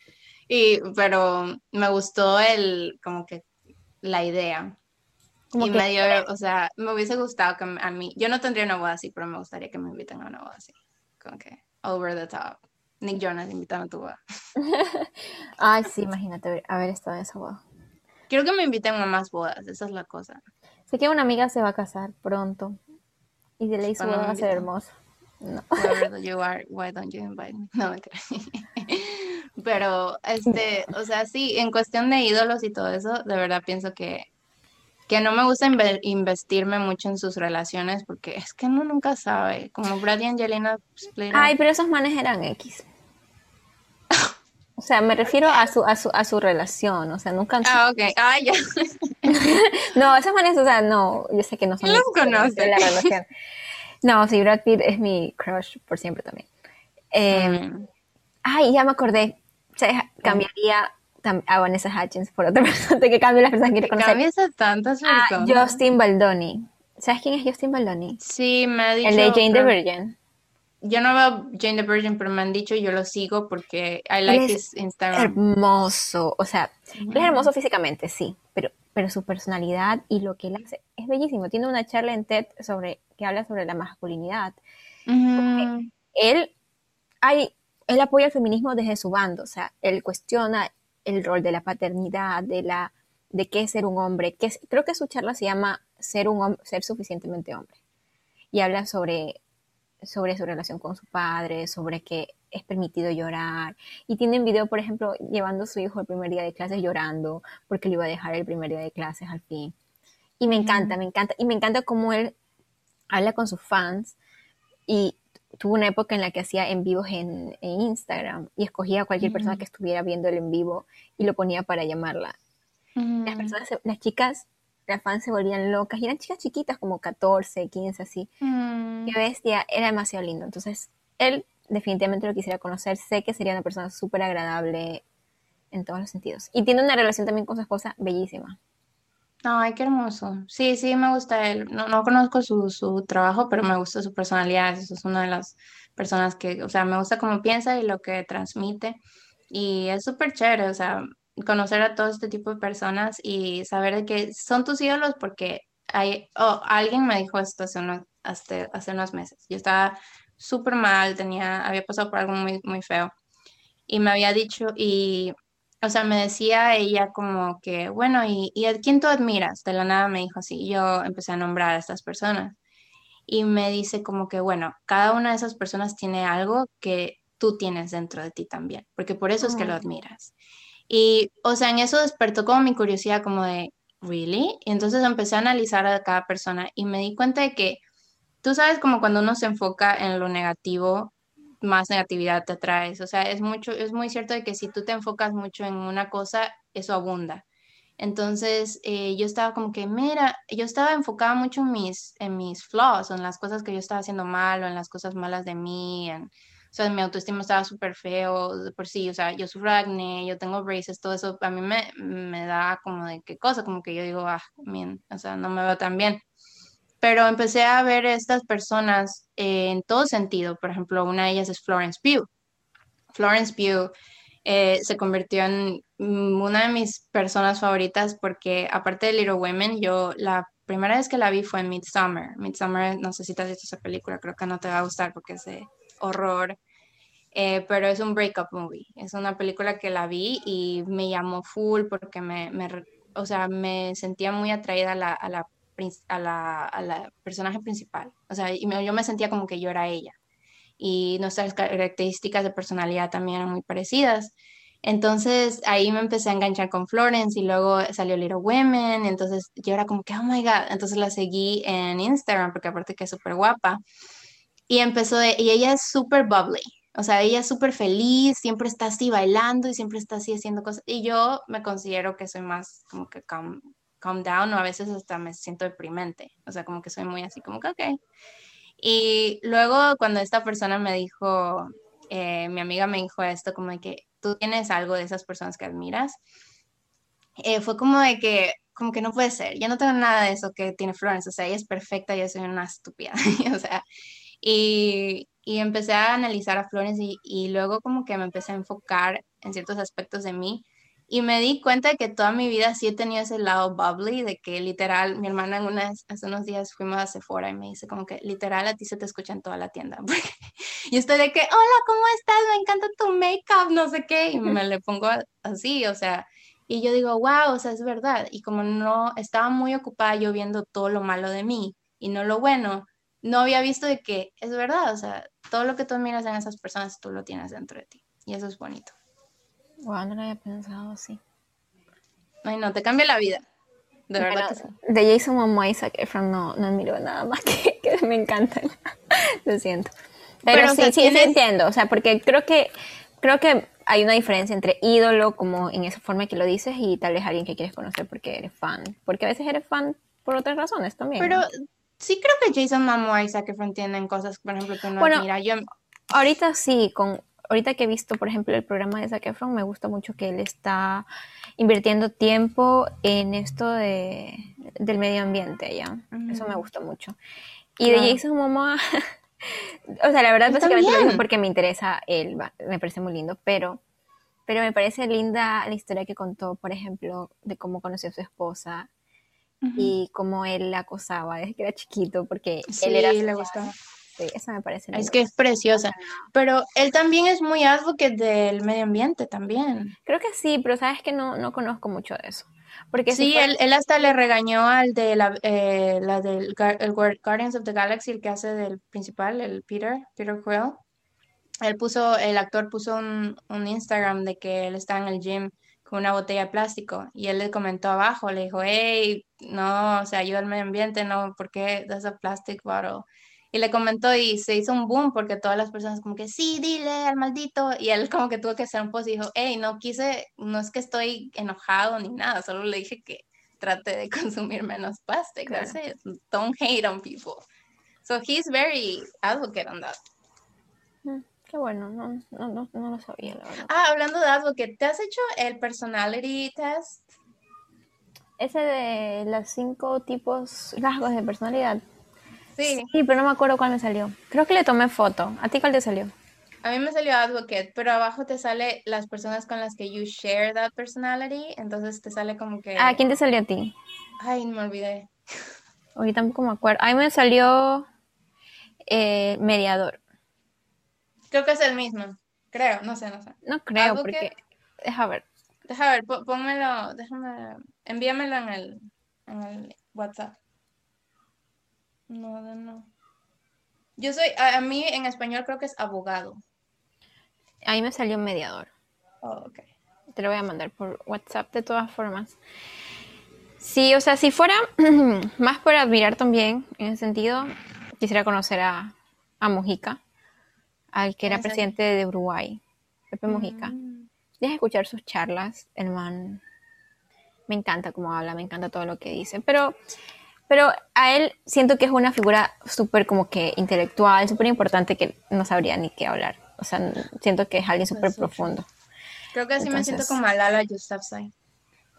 y, pero me gustó el, como que la idea. y me dio, o sea, me hubiese gustado que a mí, yo no tendría una boda así, pero me gustaría que me inviten a una boda así. Como que, over the top. Nick Jonas, invítame a tu boda. Ay, sí, imagínate haber estado en esa boda. Quiero que me inviten a más bodas, esa es la cosa. Sé que una amiga se va a casar pronto y de ley va a ser hermoso. No. you are, why don't you invite me? No, Pero, este, o sea, sí, en cuestión de ídolos y todo eso, de verdad pienso que, que no me gusta investirme mucho en sus relaciones porque es que uno nunca sabe. Como Brad y Angelina Ay, pero esos manes eran X. O sea, me refiero a su, a su, a su relación, o sea, nunca Ah, ok. Ah, ya. no, esas manes, o sea, no, yo sé que no son los conoce. la relación. No, sí, Brad Pitt es mi crush por siempre también. Em, ay, ya me acordé. O sea, cambiaría a Vanessa Hutchins por otra persona que cambie las personas que quiero conocer. Cambias a tantas personas. Ah, Justin Baldoni. ¿Sabes quién es Justin Baldoni? Sí, me ha dicho. El de Jane the Virgin yo no veo Jane the Virgin, pero me han dicho yo lo sigo porque I like his Instagram. Hermoso, o sea, es hermoso físicamente, sí, pero, pero su personalidad y lo que él hace es bellísimo. Tiene una charla en TED sobre que habla sobre la masculinidad. Él, hay, él apoya el feminismo desde su bando, o sea, él cuestiona el rol de la paternidad, de la de qué es ser un hombre, que creo que su charla se llama ser un ser suficientemente hombre. Y habla sobre sobre su relación con su padre, sobre que es permitido llorar. Y tienen video, por ejemplo, llevando a su hijo el primer día de clases llorando porque le iba a dejar el primer día de clases al fin. Y me encanta, me encanta. Y me encanta cómo él habla con sus fans y tuvo una época en la que hacía en vivos en, Instagram y escogía a cualquier persona que estuviera viendo el en vivo y lo ponía para llamarla. Las personas, las chicas las fans se volvían locas y eran chicas chiquitas como 14, 15 así. Mm. Qué bestia, era demasiado lindo. Entonces, él definitivamente lo quisiera conocer. Sé que sería una persona súper agradable en todos los sentidos. Y tiene una relación también con su esposa bellísima. Ay, qué hermoso. Sí, sí, me gusta él. No, no conozco su, su trabajo, pero me gusta su personalidad. Eso es una de las personas que, o sea, me gusta cómo piensa y lo que transmite. Y es súper chévere, o sea, conocer a todo este tipo de personas y saber de que son tus ídolos porque hay, oh, alguien me dijo esto hace unos, hace, hace unos meses. Yo estaba súper mal, tenía, había pasado por algo muy, muy feo y me había dicho y, o sea, me decía ella como que, bueno, ¿y, y a quién tú admiras? De la nada me dijo así, y yo empecé a nombrar a estas personas y me dice como que, bueno, cada una de esas personas tiene algo que tú tienes dentro de ti también, porque por eso es que lo admiras. Y, o sea, en eso despertó como mi curiosidad, como de, ¿really? Y entonces empecé a analizar a cada persona y me di cuenta de que, tú sabes, como cuando uno se enfoca en lo negativo, más negatividad te atraes. O sea, es mucho, es muy cierto de que si tú te enfocas mucho en una cosa, eso abunda. Entonces, eh, yo estaba como que, mira, yo estaba enfocada mucho en mis, en mis flaws, en las cosas que yo estaba haciendo mal, o en las cosas malas de mí, en, sea, mi autoestima estaba súper feo, de por sí, o sea, yo sufro acné, yo tengo braces, todo eso, a mí me, me da como de qué cosa, como que yo digo, ah, bien, o sea, no me veo tan bien. Pero empecé a ver estas personas eh, en todo sentido, por ejemplo, una de ellas es Florence Pugh. Florence Pugh eh, se convirtió en una de mis personas favoritas porque aparte de Little Women, yo la primera vez que la vi fue en Midsommar. Midsommar, no sé si te has visto esa película, creo que no te va a gustar porque es de horror, eh, pero es un breakup movie. Es una película que la vi y me llamó full porque me, me o sea, me sentía muy atraída a la, a la, a la, a la personaje principal. O sea, y yo me sentía como que yo era ella. Y nuestras características de personalidad también eran muy parecidas. Entonces ahí me empecé a enganchar con Florence y luego salió Little Women, entonces yo era como que, oh my God, entonces la seguí en Instagram porque aparte que es súper guapa. Y empezó, de, y ella es súper bubbly, o sea, ella es súper feliz, siempre está así bailando y siempre está así haciendo cosas. Y yo me considero que soy más como que calm, calm down o a veces hasta me siento deprimente. O sea, como que soy muy así como que, ok. Y luego cuando esta persona me dijo, eh, mi amiga me dijo esto, como de que tú tienes algo de esas personas que admiras, eh, fue como de que, como que no puede ser, yo no tengo nada de eso que tiene Florence, o sea, ella es perfecta, yo soy una estúpida, o sea, y, y empecé a analizar a Florence y, y, luego como que me empecé a enfocar en ciertos aspectos de mí y me di cuenta de que toda mi vida sí he tenido ese lado bubbly, de que literal, mi hermana en unas, hace unos días fuimos a Sephora y me dice como que literal a ti se te escucha en toda la tienda. y estoy de que, hola, ¿cómo estás? Me encanta tu make-up, no sé qué, y me le pongo así, o sea, y yo digo, wow, o sea, es verdad. Y como no estaba muy ocupada yo viendo todo lo malo de mí y no lo bueno, no había visto de que es verdad, o sea, todo lo que tú miras en esas personas tú lo tienes dentro de ti y eso es bonito. Wow, no lo había pensado así. Ay, no, te cambia la vida. De verdad que sí. De Jason Momoa y Zac Efron no, no nada más que, que me encantan. lo siento. Pero, sí, sí, sí entiendo, o sea, porque creo que creo que hay una diferencia entre ídolo, como en esa forma que lo dices, y tal vez alguien que quieres conocer porque eres fan. Porque a veces eres fan por otras razones también. Pero sí creo que Jason Momoa y Zac Efron tienen cosas, por ejemplo, que uno bueno, mira. Yo... Ahorita sí, con ahorita que he visto, por ejemplo, el programa de Zac Efron, me gusta mucho que él está invirtiendo tiempo en esto de, del medio ambiente, ¿ya? Eso me gusta mucho. Y de Jason Momoa, o sea, la verdad, básicamente lo digo porque me interesa él, me parece muy lindo, pero, pero me parece linda la historia que contó, por ejemplo, de cómo conoció a su esposa, y cómo él la acosaba desde que era chiquito, porque él era... le gustaba. Sí, esa me parece. Es que es preciosa. Pero él también es muy advocate del medio ambiente también. Creo que sí, pero sabes que no, no conozco mucho de eso. Porque sí, él, él, hasta le regañó al de la, eh, la del el Guardians of the Galaxy, el que hace del principal, el Peter, Peter Quill. Él puso, el actor puso un, un Instagram de que él está en el gym una botella de plástico y él le comentó abajo, le dijo, hey, no, o sea, ayuda al medio ambiente, no, ¿por qué das a plastic bottle? Y le comentó y se hizo un boom porque todas las personas como que, sí, dile al maldito. Y él como que tuvo que hacer un post y dijo, hey, no quise, no es que estoy enojado ni nada, solo le dije que trate de consumir menos plastic. Claro. Don't hate on people. So he's very advocate on that. Mm. Qué bueno, no, no, no, no lo sabía, la verdad. Ah, hablando de que ¿te has hecho el personality test? Ese de los cinco tipos rasgos de personalidad. Sí. Sí, pero no me acuerdo cuál me salió. Creo que le tomé foto. ¿A ti cuál te salió? A mí me salió Advocate, pero abajo te sale las personas con las que you share that personality, entonces te sale como que... Ah, ¿quién te salió a ti? Ay, me olvidé. Hoy tampoco me acuerdo. A mí me salió eh, mediador. Creo que es el mismo. Creo, no sé, no sé. No creo, porque. Deja ver. Deja ver, pónmelo, déjame. Envíamelo en el, en el WhatsApp. No, no. Yo soy, a, mí en español creo que es abogado. Ahí me salió mediador. Oh, ok. te lo voy a mandar por WhatsApp de todas formas. Sí, o sea, si fuera más por admirar también, en ese sentido, quisiera conocer a, a Mujica, al que era presidente de Uruguay, Pepe Mujica. Mm. Deja escuchar sus charlas, el man me encanta cómo habla, me encanta todo lo que dice, pero, pero a él siento que es una figura súper como que intelectual, súper importante que no sabría ni qué hablar. O sea, siento que es alguien súper profundo. Creo que así me siento como Malala Yousafzai.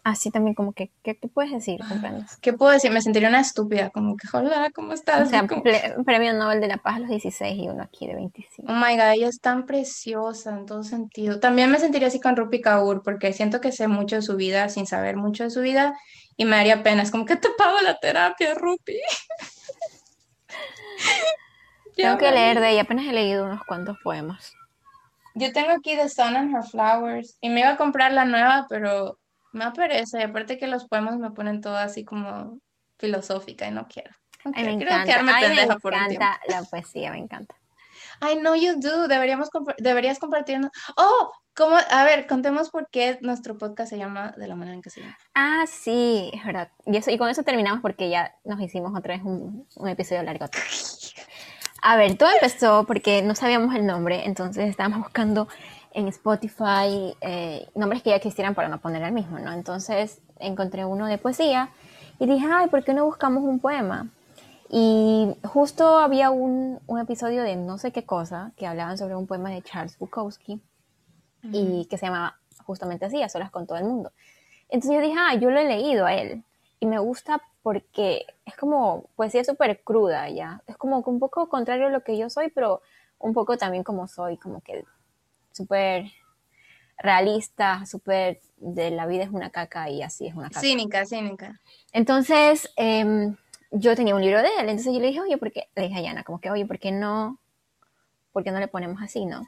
Así también como que, ¿qué, puedes decir? ¿Comprendes? ¿Qué puedo decir? Me sentiría una estúpida, como que, hola, ¿cómo estás? O sea, premio Nobel de la Paz a los 16 y uno aquí de 25. Oh my God, ella es tan preciosa en todo sentido. También me sentiría así con Rupi Kaur, porque siento que sé mucho de su vida sin saber mucho de su vida y me daría pena. Es como que te pago la terapia, Rupi. Tengo que leer de ella, apenas he leído unos cuantos poemas. Yo tengo aquí The Sun and Her Flowers y me iba a comprar la nueva, pero me aparece. Aparte que los poemas me ponen todo así como filosófica y no quiero. me encanta. me encanta la poesía, me encanta. I know you do. Deberíamos deberías compartirnos. Oh, ¿cómo? A ver, contemos por qué nuestro podcast se llama de la manera en que se llama. Ah, sí, es verdad. Y, eso, y con eso terminamos porque ya nos hicimos otra vez un, un episodio largo. A ver, todo empezó porque no sabíamos el nombre, entonces estábamos buscando en Spotify eh, nombres que ya existieran para no poner el mismo, ¿no? Entonces encontré uno de poesía y dije, ay, ¿por qué no buscamos un poema? Y justo había un, un episodio de no sé qué cosa que hablaban sobre un poema de Charles Bukowski y que se llamaba justamente así, a solas con todo el mundo. Entonces yo dije, ah, yo lo he leído a él y me gusta porque es como poesía súper cruda ya. Es como un poco contrario a lo que yo soy, pero un poco también como soy, como que súper realista, súper de la vida es una caca y así es una caca. Cínica, cínica. Entonces, em, yo tenía un libro de él, entonces yo le dije, oye, ¿por qué? Le dije a Yana, como que, oye, ¿por qué no, por qué no le ponemos así, no?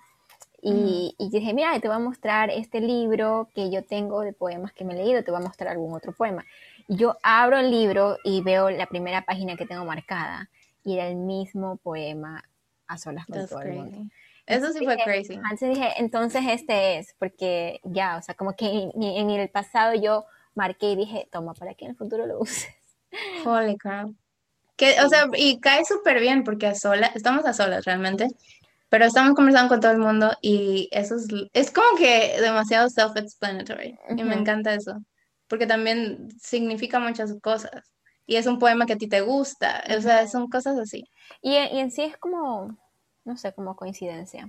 Y, y, dije, mira, te voy a mostrar este libro que yo tengo de poemas que me he leído, te voy a mostrar algún otro poema. Yo abro el libro y veo la primera página que tengo marcada y era el mismo poema a solas con todo el mundo. Eso sí fue crazy. Entonces dije, entonces este es, porque ya, o sea, como que en, el pasado yo marqué y dije, toma, para que en el futuro lo uses. Holy crap. Que, o sea, y cae súper bien porque a solas, estamos a solas realmente, pero estamos conversando con todo el mundo y eso es, es como que demasiado self-explanatory. Y me encanta eso porque también significa muchas cosas. Y es un poema que a ti te gusta, o sea, son cosas así. Y, en sí es como, no sé, como coincidencia.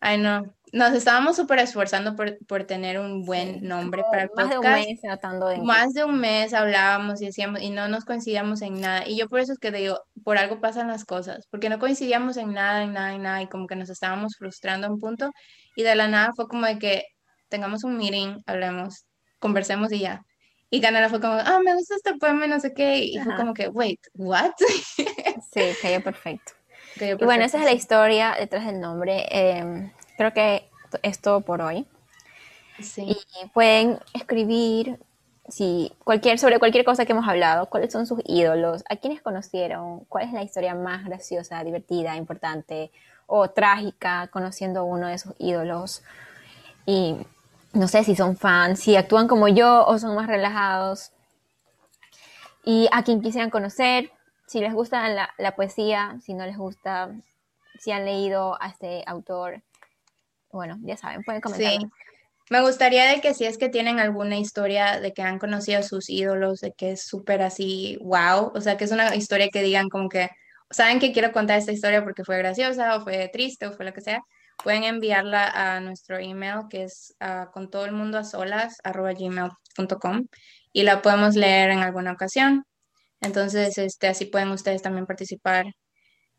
Ay, no. Nos estábamos súper esforzando por, por, tener un buen nombre para el podcast. Más de un mes tratando de... Más de un mes hablábamos y decíamos, y no nos coincidíamos en nada. Y yo por eso es que digo, por algo pasan las cosas, porque no coincidíamos en nada, en nada, en nada, y como que nos estábamos frustrando a un punto. Y de la nada fue como de que tengamos un meeting, hablemos, conversemos y ya. Y Canela fue como, ah, me gusta este poema, no sé qué. Y fue como que, wait, what? sí, cayó perfecto. Y bueno, esa es la historia detrás del nombre. Em, creo que es todo por hoy. Sí. Y pueden escribir si cualquier, sobre cualquier cosa que hemos hablado, cuáles son sus ídolos, a quiénes conocieron, cuál es la historia más graciosa, divertida, importante o trágica conociendo uno de sus ídolos. Y no sé si son fans, si actúan como yo o son más relajados. Y a quien quisieran conocer, si les gusta la, poesía, si no les gusta, si han leído a este autor. Bueno, ya saben, pueden comentar. Sí. Me gustaría de que si es que tienen alguna historia de que han conocido a sus ídolos, de que es súper así, wow, o sea, que es una historia que digan como que, saben que quiero contar esta historia porque fue graciosa o fue triste o fue lo que sea, pueden enviarla a nuestro email que es uh, con todo el mundo a solas gmail.com y la podemos leer en alguna ocasión. Entonces, este, así pueden ustedes también participar.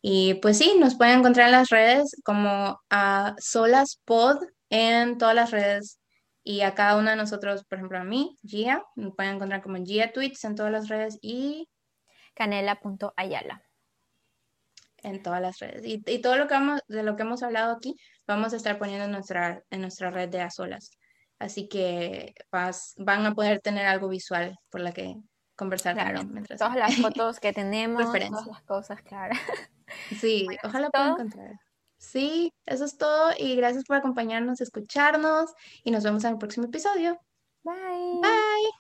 Y pues sí, nos pueden encontrar en las redes como a Solas Pod en todas las redes. Y a cada uno de nosotros, por ejemplo, a mí, Gia, me pueden encontrar como Gia Tweets en todas las redes y canela.ayala en todas las redes. Y, y, todo lo que vamos, de lo que hemos hablado aquí, vamos a estar poniendo en nuestra, en nuestra red de Azolas. Así que vas, van a poder tener algo visual por la que conversar claro, mientras... Todas las fotos que tenemos, todas las cosas, claro. Sí, ojalá puedan encontrar. Sí, eso es todo y gracias por acompañarnos, escucharnos y nos vemos en el próximo episodio. Bye. Bye.